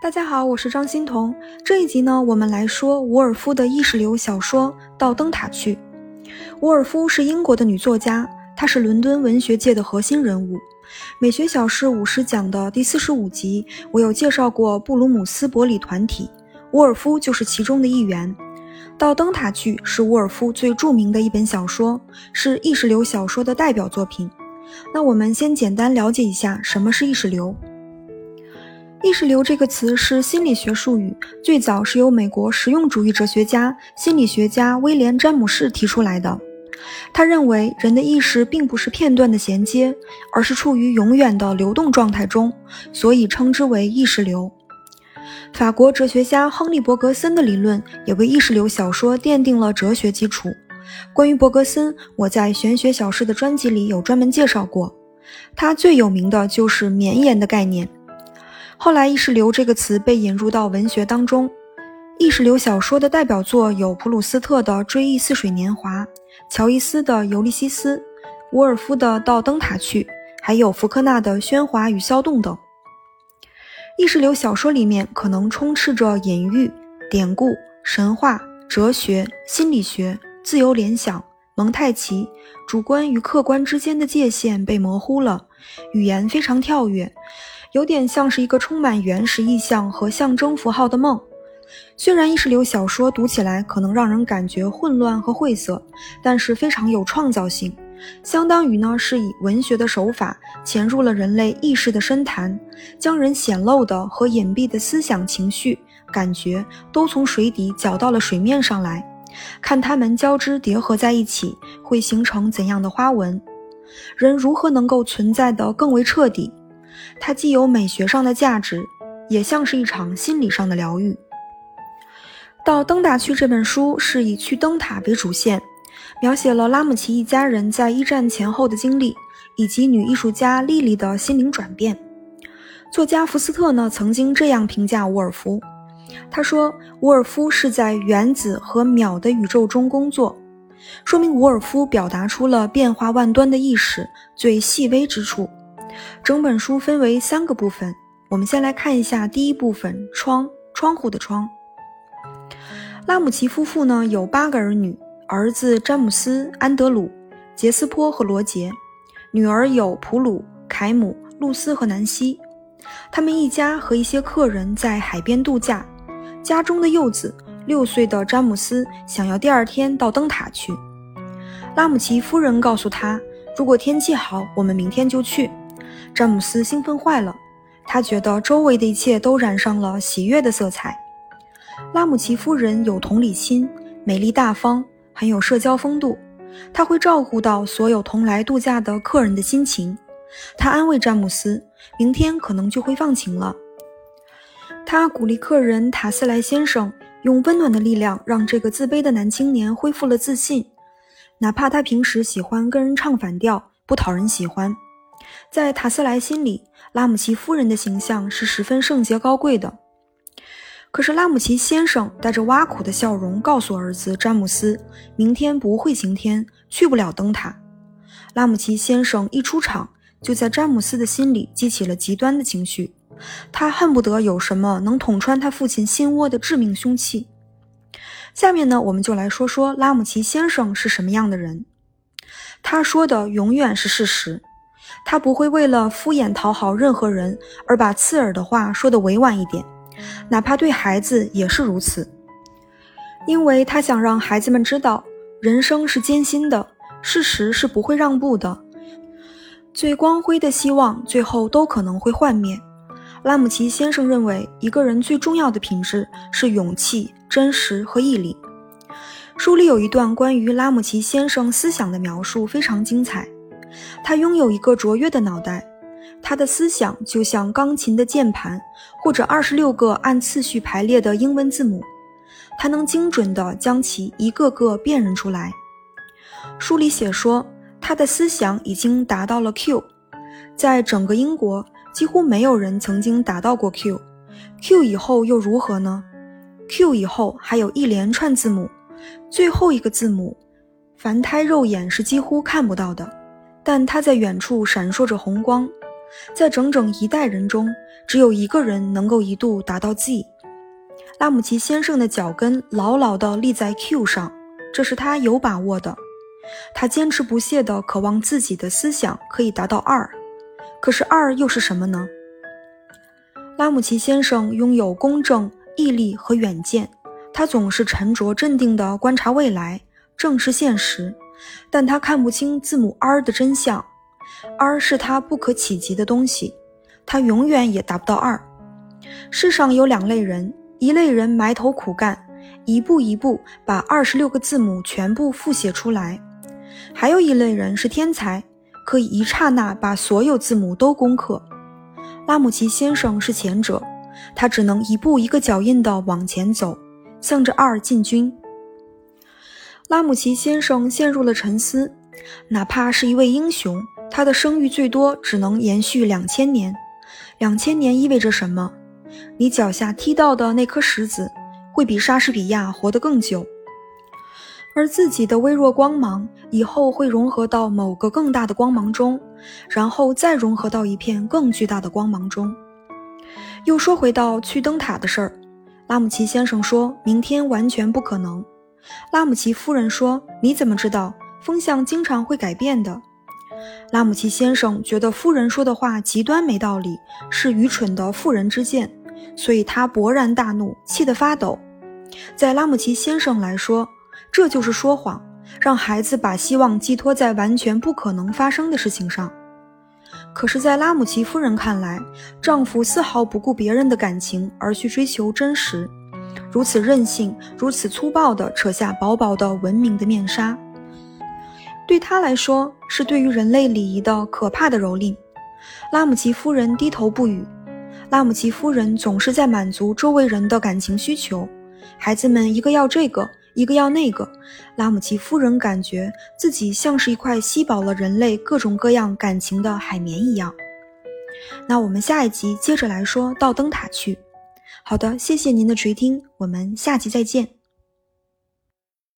大家好，我是张欣彤。这一集呢，我们来说伍尔夫的意识流小说《到灯塔去》。伍尔夫是英国的女作家，她是伦敦文学界的核心人物。美学小事五十讲的第四十五集，我有介绍过布鲁姆斯伯里团体，伍尔夫就是其中的一员。《到灯塔去》是伍尔夫最著名的一本小说，是意识流小说的代表作品。那我们先简单了解一下什么是意识流。意识流这个词是心理学术语，最早是由美国实用主义哲学家、心理学家威廉·詹姆士提出来的。他认为人的意识并不是片段的衔接，而是处于永远的流动状态中，所以称之为意识流。法国哲学家亨利·伯格森的理论也为意识流小说奠定了哲学基础。关于伯格森，我在玄学小事的专辑里有专门介绍过。他最有名的就是绵延的概念。后来，意识流这个词被引入到文学当中。意识流小说的代表作有普鲁斯特的《追忆似水年华》，乔伊斯的《尤利西斯》，伍尔夫的《到灯塔去》，还有福克纳的《喧哗与骚动》等。意识流小说里面可能充斥着隐喻、典故、神话、哲学、心理学、自由联想、蒙太奇，主观与客观之间的界限被模糊了，语言非常跳跃。有点像是一个充满原始意象和象征符号的梦。虽然意识流小说读起来可能让人感觉混乱和晦涩，但是非常有创造性，相当于呢是以文学的手法潜入了人类意识的深潭，将人显露的和隐蔽的思想、情绪、感觉都从水底搅到了水面上来，看它们交织叠合在一起会形成怎样的花纹，人如何能够存在的更为彻底。它既有美学上的价值，也像是一场心理上的疗愈。到灯塔去这本书是以去灯塔为主线，描写了拉姆齐一家人在一战前后的经历，以及女艺术家莉莉的心灵转变。作家福斯特呢曾经这样评价伍尔夫，他说：“伍尔夫是在原子和秒的宇宙中工作，说明伍尔夫表达出了变化万端的意识最细微之处。”整本书分为三个部分，我们先来看一下第一部分“窗”，窗户的窗。拉姆齐夫妇呢有八个儿女，儿子詹姆斯、安德鲁、杰斯坡和罗杰，女儿有普鲁、凯姆、露丝和南希。他们一家和一些客人在海边度假，家中的幼子六岁的詹姆斯想要第二天到灯塔去。拉姆齐夫人告诉他，如果天气好，我们明天就去。詹姆斯兴奋坏了，他觉得周围的一切都染上了喜悦的色彩。拉姆齐夫人有同理心，美丽大方，很有社交风度。她会照顾到所有同来度假的客人的心情。她安慰詹姆斯，明天可能就会放晴了。她鼓励客人塔斯莱先生用温暖的力量让这个自卑的男青年恢复了自信，哪怕他平时喜欢跟人唱反调，不讨人喜欢。在塔斯莱心里，拉姆齐夫人的形象是十分圣洁高贵的。可是拉姆齐先生带着挖苦的笑容告诉儿子詹姆斯：“明天不会晴天，去不了灯塔。”拉姆齐先生一出场，就在詹姆斯的心里激起了极端的情绪，他恨不得有什么能捅穿他父亲心窝的致命凶器。下面呢，我们就来说说拉姆齐先生是什么样的人。他说的永远是事实。他不会为了敷衍讨好任何人而把刺耳的话说得委婉一点，哪怕对孩子也是如此，因为他想让孩子们知道，人生是艰辛的，事实是不会让步的，最光辉的希望最后都可能会幻灭。拉姆齐先生认为，一个人最重要的品质是勇气、真实和毅力。书里有一段关于拉姆齐先生思想的描述，非常精彩。他拥有一个卓越的脑袋，他的思想就像钢琴的键盘，或者二十六个按次序排列的英文字母，他能精准地将其一个个辨认出来。书里写说，他的思想已经达到了 Q，在整个英国几乎没有人曾经达到过 Q。Q 以后又如何呢？Q 以后还有一连串字母，最后一个字母，凡胎肉眼是几乎看不到的。但它在远处闪烁着红光，在整整一代人中，只有一个人能够一度达到 Z。拉姆齐先生的脚跟牢牢地立在 Q 上，这是他有把握的。他坚持不懈地渴望自己的思想可以达到二，可是二又是什么呢？拉姆齐先生拥有公正、毅力和远见，他总是沉着镇定地观察未来，正视现实，但他看不清字母 R 的真相。R 是他不可企及的东西，他永远也达不到二。世上有两类人。一类人埋头苦干，一步一步把二十六个字母全部复写出来；还有一类人是天才，可以一刹那把所有字母都攻克。拉姆齐先生是前者，他只能一步一个脚印地往前走，向着二进军。拉姆齐先生陷入了沉思，哪怕是一位英雄，他的声誉最多只能延续两千年。两千年意味着什么？你脚下踢到的那颗石子，会比莎士比亚活得更久，而自己的微弱光芒以后会融合到某个更大的光芒中，然后再融合到一片更巨大的光芒中。又说回到去灯塔的事儿，拉姆齐先生说明天完全不可能。拉姆齐夫人说：“你怎么知道？风向经常会改变的。”拉姆齐先生觉得夫人说的话极端没道理，是愚蠢的妇人之见。所以他勃然大怒，气得发抖。在拉姆齐先生来说，这就是说谎，让孩子把希望寄托在完全不可能发生的事情上。可是，在拉姆齐夫人看来，丈夫丝毫不顾别人的感情而去追求真实，如此任性，如此粗暴地扯下薄薄的文明的面纱，对他来说是对于人类礼仪的可怕的蹂躏。拉姆齐夫人低头不语。拉姆齐夫人总是在满足周围人的感情需求，孩子们一个要这个，一个要那个。拉姆齐夫人感觉自己像是一块吸饱了人类各种各样感情的海绵一样。那我们下一集接着来说到灯塔去。好的，谢谢您的垂听，我们下期再见。